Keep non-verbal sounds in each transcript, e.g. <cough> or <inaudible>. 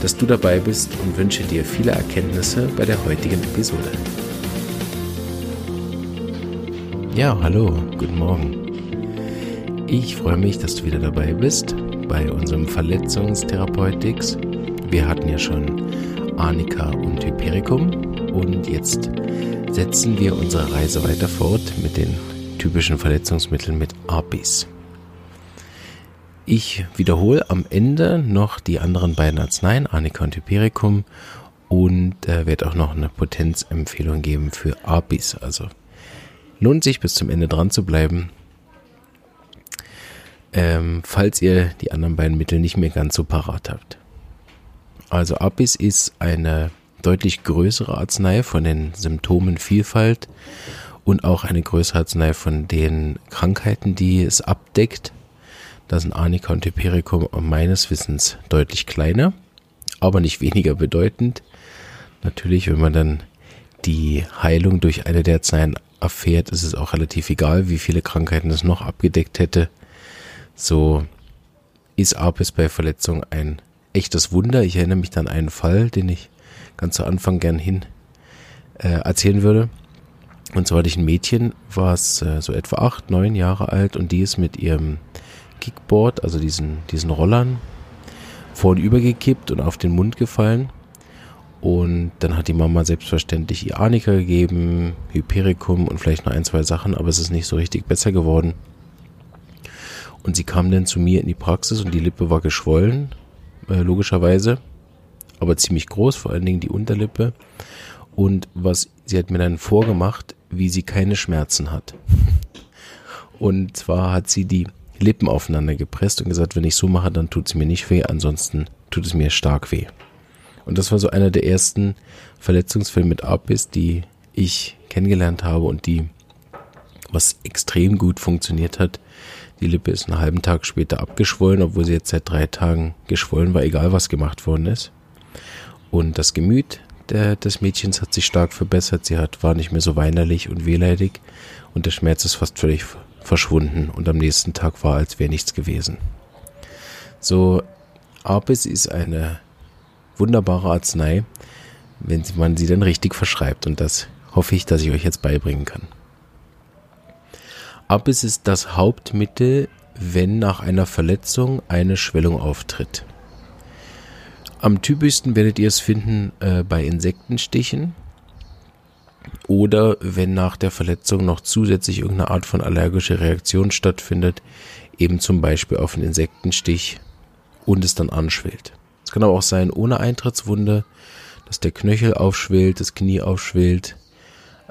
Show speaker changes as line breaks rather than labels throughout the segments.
dass du dabei bist und wünsche dir viele Erkenntnisse bei der heutigen Episode. Ja, hallo, guten Morgen. Ich freue mich, dass du wieder dabei bist bei unserem Verletzungstherapeutics. Wir hatten ja schon Arnika und Hypericum und jetzt setzen wir unsere Reise weiter fort mit den typischen Verletzungsmitteln mit Apis. Ich wiederhole am Ende noch die anderen beiden Arzneien, Arnica und Hypericum, und äh, werde auch noch eine Potenzempfehlung geben für Apis. Also lohnt sich bis zum Ende dran zu bleiben. Ähm, falls ihr die anderen beiden Mittel nicht mehr ganz so parat habt. Also Apis ist eine deutlich größere Arznei von den Symptomen Vielfalt und auch eine größere Arznei von den Krankheiten, die es abdeckt. Da sind Arnika und Hypericum meines Wissens deutlich kleiner, aber nicht weniger bedeutend. Natürlich, wenn man dann die Heilung durch eine der Arzneien erfährt, ist es auch relativ egal, wie viele Krankheiten es noch abgedeckt hätte. So ist Apis bei Verletzung ein echtes Wunder. Ich erinnere mich dann an einen Fall, den ich ganz zu Anfang gern hin äh, erzählen würde. Und zwar hatte ich ein Mädchen, was äh, so etwa acht, neun Jahre alt und die ist mit ihrem Kickboard, also diesen, diesen Rollern, vorn gekippt und auf den Mund gefallen. Und dann hat die Mama selbstverständlich ihr Arnika gegeben, Hypericum und vielleicht noch ein, zwei Sachen, aber es ist nicht so richtig besser geworden. Und sie kam dann zu mir in die Praxis und die Lippe war geschwollen, äh, logischerweise, aber ziemlich groß, vor allen Dingen die Unterlippe. Und was sie hat mir dann vorgemacht, wie sie keine Schmerzen hat. <laughs> Und zwar hat sie die Lippen aufeinander gepresst und gesagt, wenn ich so mache, dann tut es mir nicht weh, ansonsten tut es mir stark weh. Und das war so einer der ersten Verletzungsfälle mit Apis, die ich kennengelernt habe und die, was extrem gut funktioniert hat. Die Lippe ist einen halben Tag später abgeschwollen, obwohl sie jetzt seit drei Tagen geschwollen war, egal was gemacht worden ist. Und das Gemüt der, des Mädchens hat sich stark verbessert. Sie hat, war nicht mehr so weinerlich und wehleidig und der Schmerz ist fast völlig verschwunden und am nächsten Tag war, als wäre nichts gewesen. So, Apis ist eine wunderbare Arznei, wenn man sie dann richtig verschreibt und das hoffe ich, dass ich euch jetzt beibringen kann. Apis ist das Hauptmittel, wenn nach einer Verletzung eine Schwellung auftritt. Am typischsten werdet ihr es finden äh, bei Insektenstichen oder wenn nach der Verletzung noch zusätzlich irgendeine Art von allergische Reaktion stattfindet, eben zum Beispiel auf einen Insektenstich und es dann anschwillt. Es kann aber auch sein ohne Eintrittswunde, dass der Knöchel aufschwillt, das Knie aufschwillt,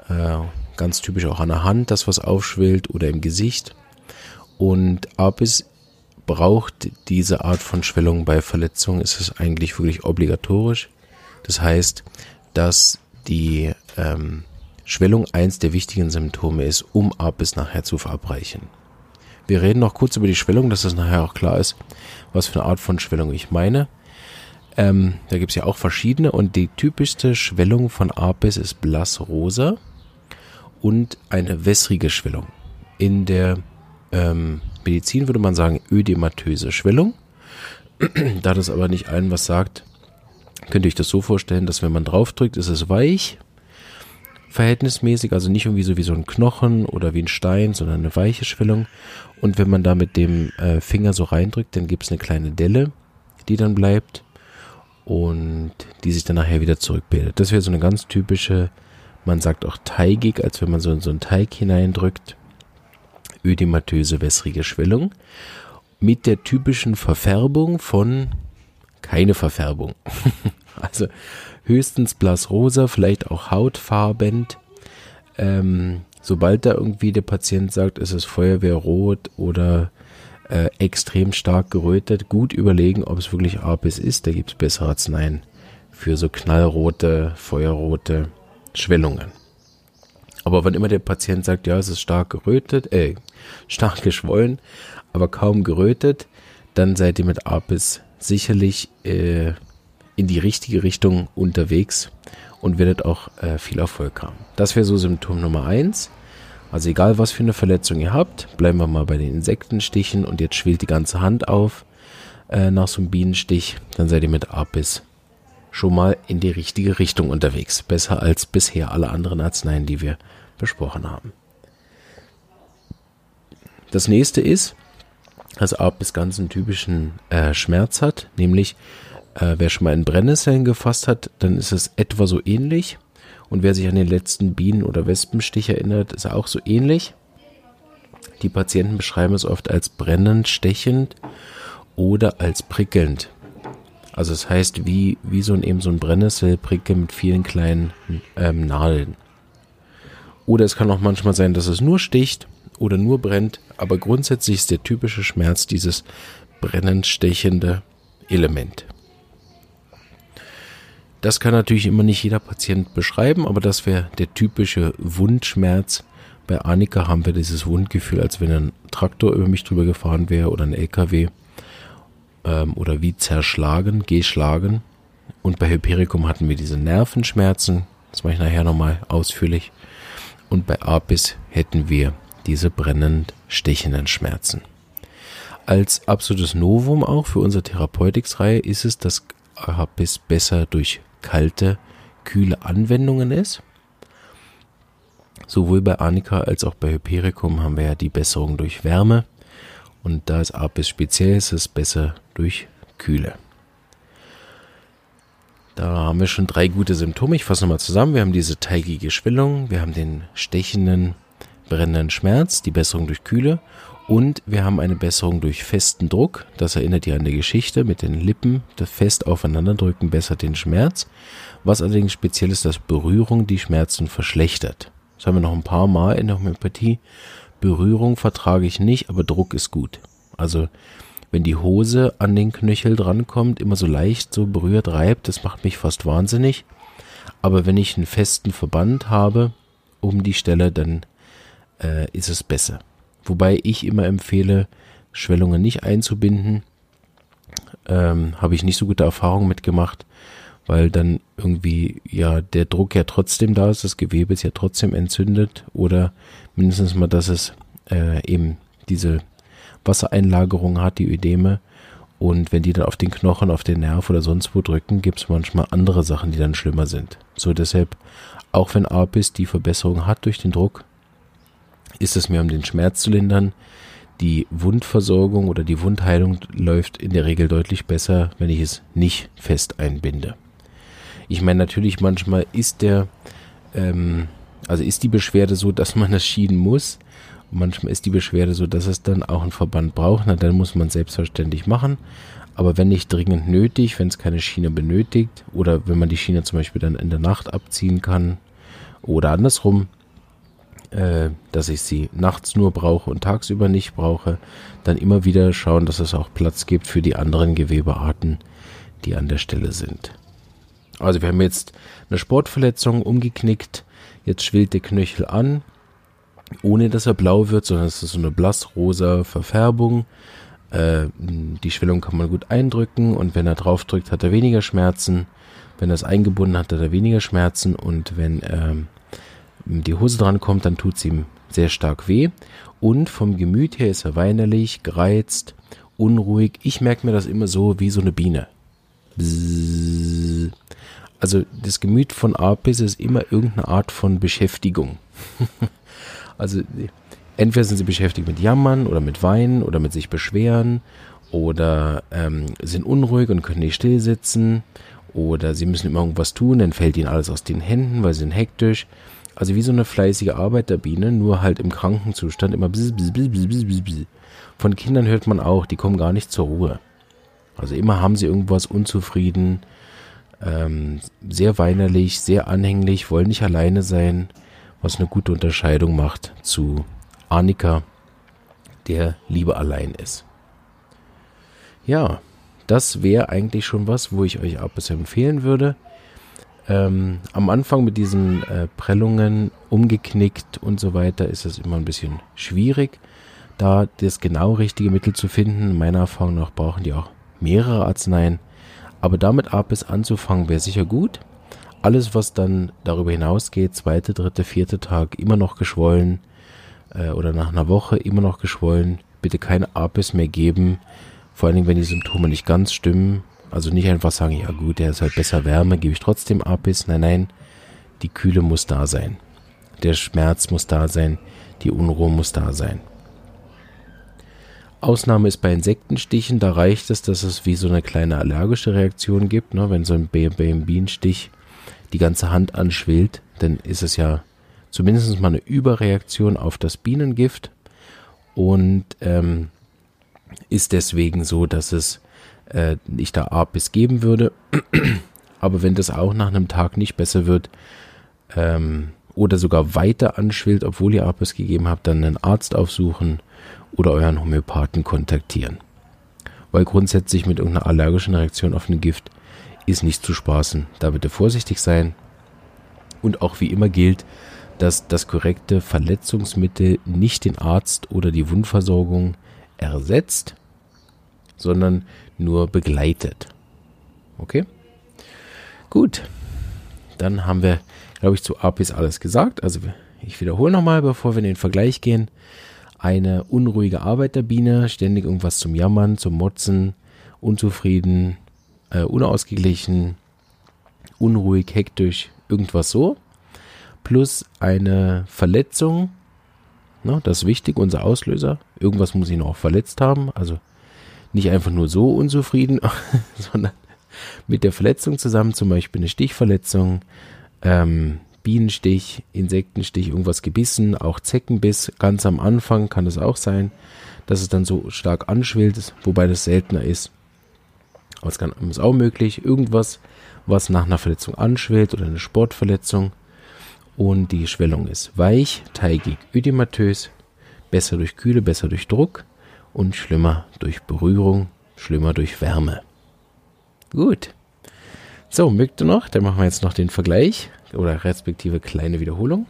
äh, ganz typisch auch an der Hand, dass was aufschwillt oder im Gesicht. Und Apis braucht diese Art von Schwellung bei Verletzungen, ist es eigentlich wirklich obligatorisch. Das heißt, dass die ähm, Schwellung eins der wichtigen Symptome ist, um ab bis nachher zu verabreichen. Wir reden noch kurz über die Schwellung, dass es nachher auch klar ist, was für eine Art von Schwellung ich meine. Ähm, da gibt es ja auch verschiedene und die typischste Schwellung von Apis ist blassrosa und eine wässrige Schwellung. In der ähm, Medizin würde man sagen ödematöse Schwellung. <clears throat> da das aber nicht allen was sagt, könnt ihr euch das so vorstellen, dass wenn man draufdrückt, ist es weich, verhältnismäßig, also nicht irgendwie so wie so ein Knochen oder wie ein Stein, sondern eine weiche Schwellung. Und wenn man da mit dem äh, Finger so reindrückt, dann gibt es eine kleine Delle, die dann bleibt und die sich dann nachher wieder zurückbildet. Das wäre so eine ganz typische, man sagt auch teigig, als wenn man so in so einen Teig hineindrückt, ödematöse wässrige Schwellung mit der typischen Verfärbung von keine Verfärbung. <laughs> also höchstens blassrosa, vielleicht auch hautfarbend. Ähm, sobald da irgendwie der Patient sagt, es ist Feuerwehrrot oder äh, extrem stark gerötet, gut überlegen, ob es wirklich Apis ist. Da gibt es bessere Arzneien für so knallrote, feuerrote Schwellungen. Aber wenn immer der Patient sagt, ja, es ist stark gerötet, äh, stark geschwollen, aber kaum gerötet, dann seid ihr mit APIS sicherlich äh, in die richtige Richtung unterwegs und werdet auch äh, viel Erfolg haben. Das wäre so Symptom Nummer eins. Also egal, was für eine Verletzung ihr habt, bleiben wir mal bei den Insektenstichen und jetzt schwillt die ganze Hand auf äh, nach so einem Bienenstich, dann seid ihr mit Apis schon mal in die richtige Richtung unterwegs. Besser als bisher alle anderen Arzneien, die wir besprochen haben. Das nächste ist, dass Apis ganz einen typischen äh, Schmerz hat, nämlich äh, wer schon mal in Brennnesseln gefasst hat, dann ist es etwa so ähnlich. Und wer sich an den letzten Bienen- oder Wespenstich erinnert, ist auch so ähnlich. Die Patienten beschreiben es oft als brennend, stechend oder als prickelnd. Also es das heißt wie, wie so ein eben so ein Brennnesselprickel mit vielen kleinen ähm, Nadeln. Oder es kann auch manchmal sein, dass es nur sticht oder nur brennt, aber grundsätzlich ist der typische Schmerz dieses brennend stechende Element. Das kann natürlich immer nicht jeder Patient beschreiben, aber das wäre der typische Wundschmerz. Bei Annika haben wir dieses Wundgefühl, als wenn ein Traktor über mich drüber gefahren wäre oder ein LKW ähm, oder wie zerschlagen, geschlagen. Und bei Hypericum hatten wir diese Nervenschmerzen, das mache ich nachher nochmal ausführlich. Und bei Apis hätten wir diese brennend stechenden Schmerzen. Als absolutes Novum auch für unsere Therapeutics-Reihe ist es, dass Apis besser durch kalte, kühle Anwendungen ist. Sowohl bei Arnika als auch bei Hypericum haben wir ja die Besserung durch Wärme. Und da es Apis speziell ist, ist es besser durch Kühle. Da haben wir schon drei gute Symptome. Ich fasse nochmal zusammen. Wir haben diese teigige Schwellung, wir haben den stechenden, brennenden Schmerz, die Besserung durch Kühle und wir haben eine Besserung durch festen Druck. Das erinnert ja an die Geschichte mit den Lippen. Das fest aufeinanderdrücken bessert den Schmerz. Was allerdings speziell ist, dass Berührung die Schmerzen verschlechtert. Das haben wir noch ein paar Mal in der Homöopathie. Berührung vertrage ich nicht, aber Druck ist gut. Also wenn die Hose an den Knöchel drankommt, immer so leicht so berührt, reibt, das macht mich fast wahnsinnig. Aber wenn ich einen festen Verband habe um die Stelle, dann äh, ist es besser. Wobei ich immer empfehle, Schwellungen nicht einzubinden. Ähm, Habe ich nicht so gute Erfahrungen mitgemacht, weil dann irgendwie ja der Druck ja trotzdem da ist, das Gewebe ist ja trotzdem entzündet oder mindestens mal, dass es äh, eben diese Wassereinlagerung hat, die Ödeme. Und wenn die dann auf den Knochen, auf den Nerv oder sonst wo drücken, gibt es manchmal andere Sachen, die dann schlimmer sind. So deshalb, auch wenn Apis die Verbesserung hat durch den Druck, ist es mir um den Schmerz zu lindern. Die Wundversorgung oder die Wundheilung läuft in der Regel deutlich besser, wenn ich es nicht fest einbinde. Ich meine, natürlich manchmal ist der, ähm, also ist die Beschwerde so, dass man das schieden muss. Manchmal ist die Beschwerde so, dass es dann auch einen Verband braucht. Na, dann muss man selbstverständlich machen. Aber wenn nicht dringend nötig, wenn es keine Schiene benötigt oder wenn man die Schiene zum Beispiel dann in der Nacht abziehen kann oder andersrum, äh, dass ich sie nachts nur brauche und tagsüber nicht brauche, dann immer wieder schauen, dass es auch Platz gibt für die anderen Gewebearten, die an der Stelle sind. Also wir haben jetzt eine Sportverletzung umgeknickt, jetzt schwillt der Knöchel an, ohne dass er blau wird, sondern es ist so eine blassrosa Verfärbung. Äh, die Schwellung kann man gut eindrücken und wenn er drauf drückt, hat er weniger Schmerzen. Wenn er es eingebunden hat, hat er weniger Schmerzen und wenn ähm, die Hose dran kommt, dann tut es ihm sehr stark weh. Und vom Gemüt her ist er weinerlich, gereizt, unruhig. Ich merke mir das immer so wie so eine Biene. Bzzz. Also das Gemüt von Apis ist immer irgendeine Art von Beschäftigung. <laughs> also entweder sind sie beschäftigt mit Jammern oder mit Weinen oder mit sich beschweren oder ähm, sind unruhig und können nicht still sitzen oder sie müssen immer irgendwas tun, dann fällt ihnen alles aus den Händen, weil sie sind hektisch. Also wie so eine fleißige Arbeiterbiene, nur halt im Krankenzustand immer bzz, bzz, bzz, bzz, bzz, bzz. Von Kindern hört man auch, die kommen gar nicht zur Ruhe. Also immer haben sie irgendwas unzufrieden, ähm, sehr weinerlich, sehr anhänglich, wollen nicht alleine sein, was eine gute Unterscheidung macht zu Annika, der lieber allein ist. Ja, das wäre eigentlich schon was, wo ich euch ab empfehlen würde. Ähm, am Anfang mit diesen äh, Prellungen umgeknickt und so weiter ist es immer ein bisschen schwierig, da das genau richtige Mittel zu finden. Meiner Erfahrung nach brauchen die auch mehrere Arzneien. Aber damit Apis anzufangen wäre sicher gut. Alles, was dann darüber hinausgeht, zweite, dritte, vierte Tag, immer noch geschwollen äh, oder nach einer Woche immer noch geschwollen, bitte keine Apis mehr geben. Vor allen Dingen, wenn die Symptome nicht ganz stimmen, also nicht einfach sagen, ja gut, der ist halt besser Wärme, gebe ich trotzdem Apis. Nein, nein, die Kühle muss da sein. Der Schmerz muss da sein. Die Unruhe muss da sein. Ausnahme ist bei Insektenstichen, da reicht es, dass es wie so eine kleine allergische Reaktion gibt. Ne? Wenn so ein Bienenstich die ganze Hand anschwillt, dann ist es ja zumindest mal eine Überreaktion auf das Bienengift und ähm, ist deswegen so, dass es äh, ich da Apis geben würde. <clears throat> Aber wenn das auch nach einem Tag nicht besser wird ähm, oder sogar weiter anschwillt, obwohl ihr Apis gegeben habt, dann einen Arzt aufsuchen oder euren Homöopathen kontaktieren. Weil grundsätzlich mit irgendeiner allergischen Reaktion auf ein Gift ist nicht zu spaßen. Da bitte vorsichtig sein. Und auch wie immer gilt, dass das korrekte Verletzungsmittel nicht den Arzt oder die Wundversorgung ersetzt, sondern nur begleitet. Okay? Gut. Dann haben wir, glaube ich, zu Apis alles gesagt. Also ich wiederhole nochmal, bevor wir in den Vergleich gehen. Eine unruhige Arbeiterbiene, ständig irgendwas zum Jammern, zum Motzen, unzufrieden, äh, unausgeglichen, unruhig, hektisch, irgendwas so. Plus eine Verletzung, ne, das ist wichtig, unser Auslöser. Irgendwas muss ihn auch verletzt haben. Also nicht einfach nur so unzufrieden, <laughs> sondern mit der Verletzung zusammen, zum Beispiel eine Stichverletzung, ähm, Bienenstich, Insektenstich, irgendwas gebissen, auch Zeckenbiss, ganz am Anfang kann es auch sein, dass es dann so stark anschwillt, wobei das seltener ist. Aber es kann, ist auch möglich, irgendwas, was nach einer Verletzung anschwillt oder eine Sportverletzung und die Schwellung ist weich, teigig, ödematös, besser durch Kühle, besser durch Druck und schlimmer durch Berührung, schlimmer durch Wärme. Gut. So, mögt ihr noch? Dann machen wir jetzt noch den Vergleich oder respektive kleine Wiederholung.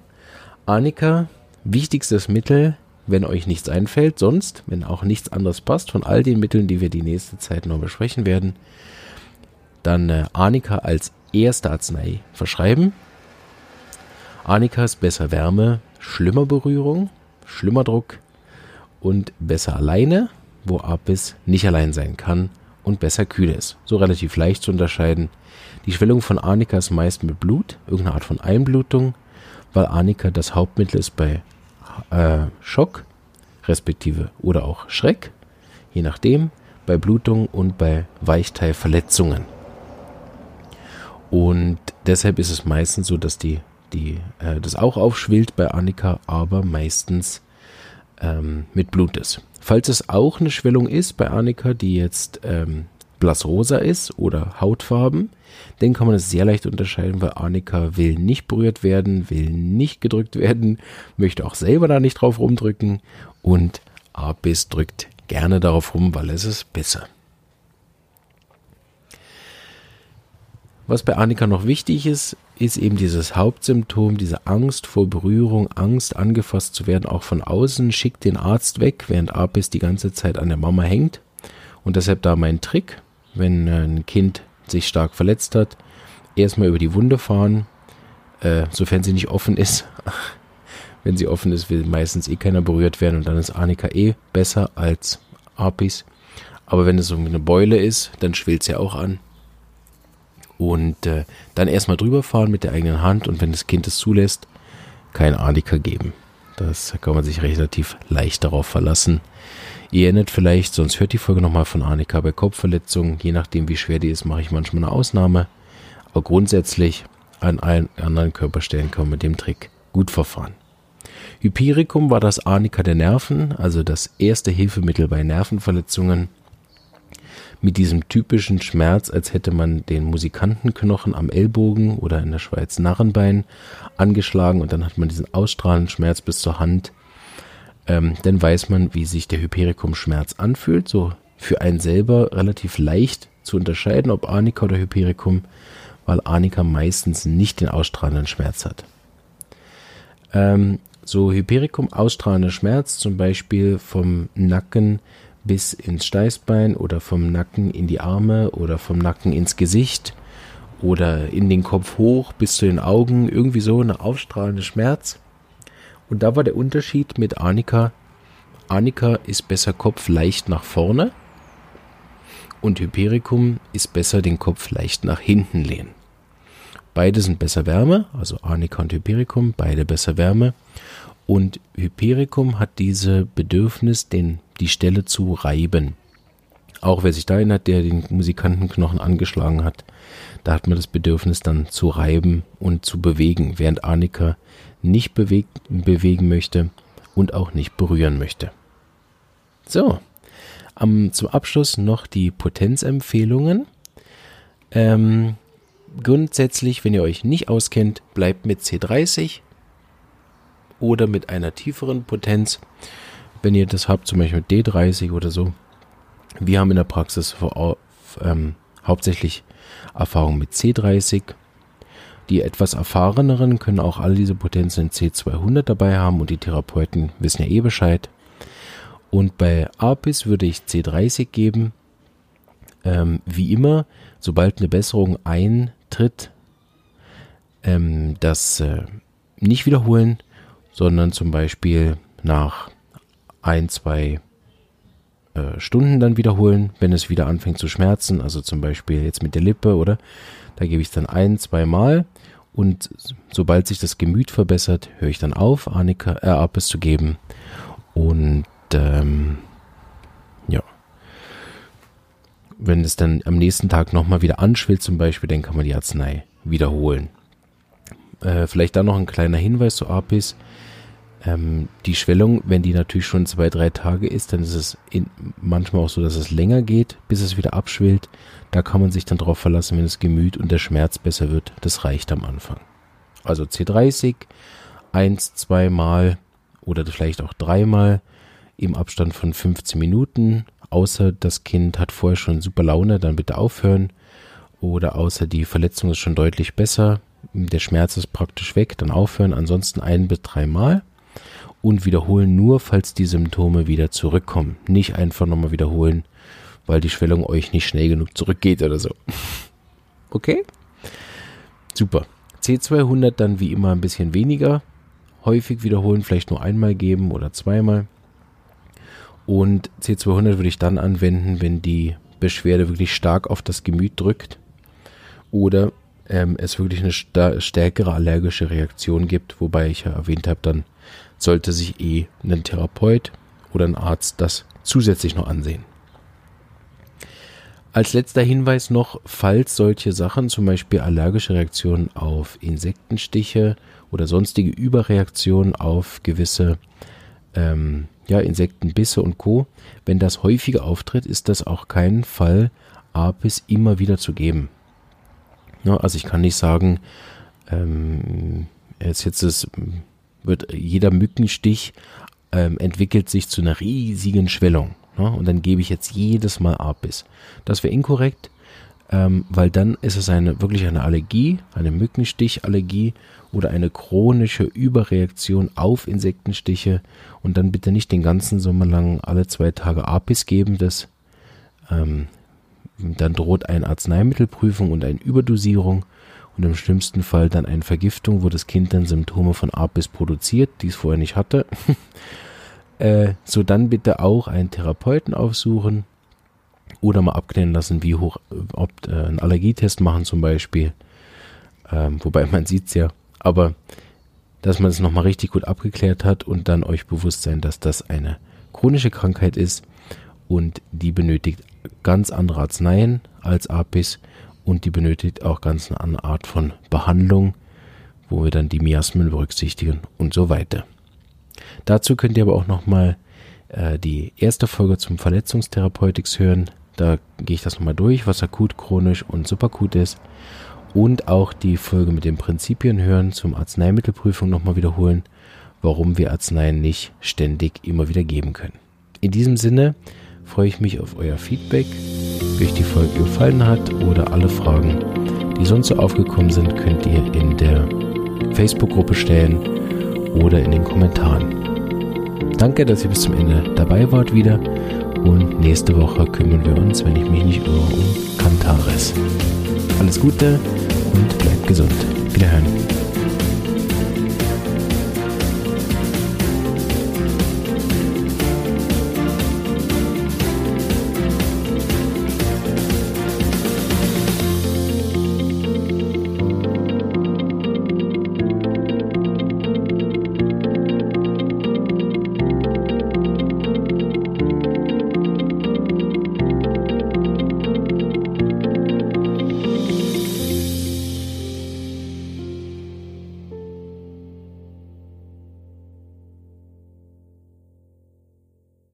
Arnika, wichtigstes Mittel, wenn euch nichts einfällt, sonst, wenn auch nichts anderes passt, von all den Mitteln, die wir die nächste Zeit noch besprechen werden, dann äh, Arnika als erste Arznei verschreiben. Arnika ist besser Wärme, schlimmer Berührung, schlimmer Druck, und besser alleine, wo Apis nicht allein sein kann und besser kühl ist. So relativ leicht zu unterscheiden. Die Schwellung von Arnika ist meist mit Blut, irgendeine Art von Einblutung, weil Arnika das Hauptmittel ist bei äh, Schock, respektive oder auch Schreck, je nachdem, bei Blutung und bei Weichteilverletzungen. Und deshalb ist es meistens so, dass die, die äh, das auch aufschwillt bei Arnika, aber meistens ähm, mit Blut ist. Falls es auch eine Schwellung ist bei Annika, die jetzt ähm, blassrosa ist oder Hautfarben, dann kann man es sehr leicht unterscheiden, weil Annika will nicht berührt werden, will nicht gedrückt werden, möchte auch selber da nicht drauf rumdrücken und Apis drückt gerne darauf rum, weil es ist besser. Was bei Annika noch wichtig ist, ist eben dieses Hauptsymptom, diese Angst vor Berührung, Angst angefasst zu werden, auch von außen, schickt den Arzt weg, während Apis die ganze Zeit an der Mama hängt. Und deshalb da mein Trick, wenn äh, ein Kind sich stark verletzt hat, erstmal über die Wunde fahren, äh, sofern sie nicht offen ist. <laughs> wenn sie offen ist, will meistens eh keiner berührt werden und dann ist Annika eh besser als Apis. Aber wenn es so eine Beule ist, dann schwillt sie auch an und äh, dann erstmal drüber fahren mit der eigenen Hand und wenn das Kind es zulässt, kein Arnika geben. Das kann man sich relativ leicht darauf verlassen. Ihr erinnert vielleicht, sonst hört die Folge nochmal von Arnika bei Kopfverletzungen. Je nachdem, wie schwer die ist, mache ich manchmal eine Ausnahme. Aber grundsätzlich an allen anderen Körperstellen kann man mit dem Trick gut verfahren. Hypericum war das Arnika der Nerven, also das erste Hilfemittel bei Nervenverletzungen mit diesem typischen Schmerz, als hätte man den Musikantenknochen am Ellbogen oder in der Schweiz Narrenbein angeschlagen und dann hat man diesen ausstrahlenden Schmerz bis zur Hand. Ähm, dann weiß man, wie sich der Hypericum-Schmerz anfühlt. So für einen selber relativ leicht zu unterscheiden, ob Arnika oder Hypericum, weil Arnika meistens nicht den ausstrahlenden Schmerz hat. Ähm, so Hypericum ausstrahlender Schmerz, zum Beispiel vom Nacken bis ins Steißbein oder vom Nacken in die Arme oder vom Nacken ins Gesicht oder in den Kopf hoch bis zu den Augen, irgendwie so eine ausstrahlende Schmerz. Und da war der Unterschied mit Arnika. Arnika ist besser Kopf leicht nach vorne und Hypericum ist besser den Kopf leicht nach hinten lehnen. Beide sind besser Wärme, also Arnika und Hypericum, beide besser Wärme. Und Hypericum hat diese Bedürfnis, den, die Stelle zu reiben. Auch wer sich da erinnert, der den Musikantenknochen angeschlagen hat, da hat man das Bedürfnis dann zu reiben und zu bewegen, während Arnika nicht bewegt, bewegen möchte und auch nicht berühren möchte. So, am, zum Abschluss noch die Potenzempfehlungen. Ähm, grundsätzlich, wenn ihr euch nicht auskennt, bleibt mit C30 oder mit einer tieferen Potenz. Wenn ihr das habt, zum Beispiel mit D30 oder so. Wir haben in der Praxis vor, ähm, hauptsächlich Erfahrung mit C30. Die etwas erfahreneren können auch all diese Potenzen in C200 dabei haben und die Therapeuten wissen ja eh Bescheid. Und bei APIS würde ich C30 geben. Ähm, wie immer, sobald eine Besserung eintritt, ähm, das äh, nicht wiederholen, sondern zum Beispiel nach ein, zwei äh, Stunden dann wiederholen, wenn es wieder anfängt zu schmerzen. Also zum Beispiel jetzt mit der Lippe, oder? Da gebe ich es dann ein, zwei Mal und sobald sich das Gemüt verbessert, höre ich dann auf, Annika, äh, Apis zu geben. Und ähm, ja, wenn es dann am nächsten Tag nochmal wieder anschwillt zum Beispiel, dann kann man die Arznei wiederholen. Äh, vielleicht da noch ein kleiner Hinweis zu Apis. Ähm, die Schwellung, wenn die natürlich schon zwei, drei Tage ist, dann ist es in, manchmal auch so, dass es länger geht, bis es wieder abschwillt. Da kann man sich dann darauf verlassen, wenn das Gemüt und der Schmerz besser wird. Das reicht am Anfang. Also C30, eins, zweimal oder vielleicht auch dreimal im Abstand von 15 Minuten. Außer das Kind hat vorher schon super Laune, dann bitte aufhören. Oder außer die Verletzung ist schon deutlich besser, der Schmerz ist praktisch weg, dann aufhören. Ansonsten ein bis dreimal und wiederholen nur, falls die Symptome wieder zurückkommen. Nicht einfach nochmal wiederholen, weil die Schwellung euch nicht schnell genug zurückgeht oder so. <laughs> Okay? Super. C200 dann wie immer ein bisschen weniger. Häufig wiederholen, vielleicht nur einmal geben oder zweimal. Und C200 würde ich dann anwenden, wenn die Beschwerde wirklich stark auf das Gemüt drückt oder ähm, es wirklich eine stärkere allergische Reaktion gibt, wobei ich ja erwähnt habe, dann sollte sich eh ein Therapeut oder ein Arzt das zusätzlich noch ansehen. Als letzter Hinweis noch, falls solche Sachen, zum Beispiel allergische Reaktionen auf Insektenstiche oder sonstige Überreaktionen auf gewisse ähm, ja, Insektenbisse und Co., wenn das häufiger auftritt, ist das auch kein Fall, Apis immer wieder zu geben. Ja, also ich kann nicht sagen, ähm, jetzt, jetzt ist wird jeder Mückenstich ähm, entwickelt sich zu einer riesigen Schwellung. Ne? Und dann gebe ich jetzt jedes Mal Apis. Das wäre inkorrekt, ähm, weil dann ist es eine wirklich eine Allergie, eine Mückenstichallergie oder eine chronische Überreaktion auf Insektenstiche. Und dann bitte nicht den ganzen Sommer lang alle zwei Tage Apis geben. Das ähm, dann droht eine Arzneimittelprüfung und eine Überdosierung und im schlimmsten Fall dann eine Vergiftung, wo das Kind dann Symptome von Apis produziert, die es vorher nicht hatte. <laughs> äh, so dann bitte auch einen Therapeuten aufsuchen oder mal abklären lassen, wie hoch, ob äh, einen Allergietest machen zum Beispiel. Ähm, wobei man <laughs> sieht es ja, aber dass man es nochmal richtig gut abgeklärt hat und dann euch bewusst sein, dass das eine chronische Krankheit ist und die benötigt ganz andere Arzneien als Apis und die benötigt auch ganz eine andere Art von Behandlung, wo wir dann die Miasmen berücksichtigen und so weiter. Dazu könnt ihr aber auch nochmal äh, die erste Folge zum Verletzungstherapeutics hören. Da gehe ich das nochmal durch, was akut, chronisch und superakut ist. Und auch die Folge mit den Prinzipien hören, zum Arzneimittelprüfung nochmal wiederholen, warum wir Arzneien nicht ständig immer wieder geben können. In diesem Sinne freue ich mich auf euer Feedback, euch die Folge gefallen hat oder alle Fragen, die sonst so aufgekommen sind, könnt ihr in der Facebook-Gruppe stellen oder in den Kommentaren. Danke, dass ihr bis zum Ende dabei wart wieder und nächste Woche kümmern wir uns, wenn ich mich nicht irre, um Kantares. Alles Gute und bleibt gesund. Wiederhören.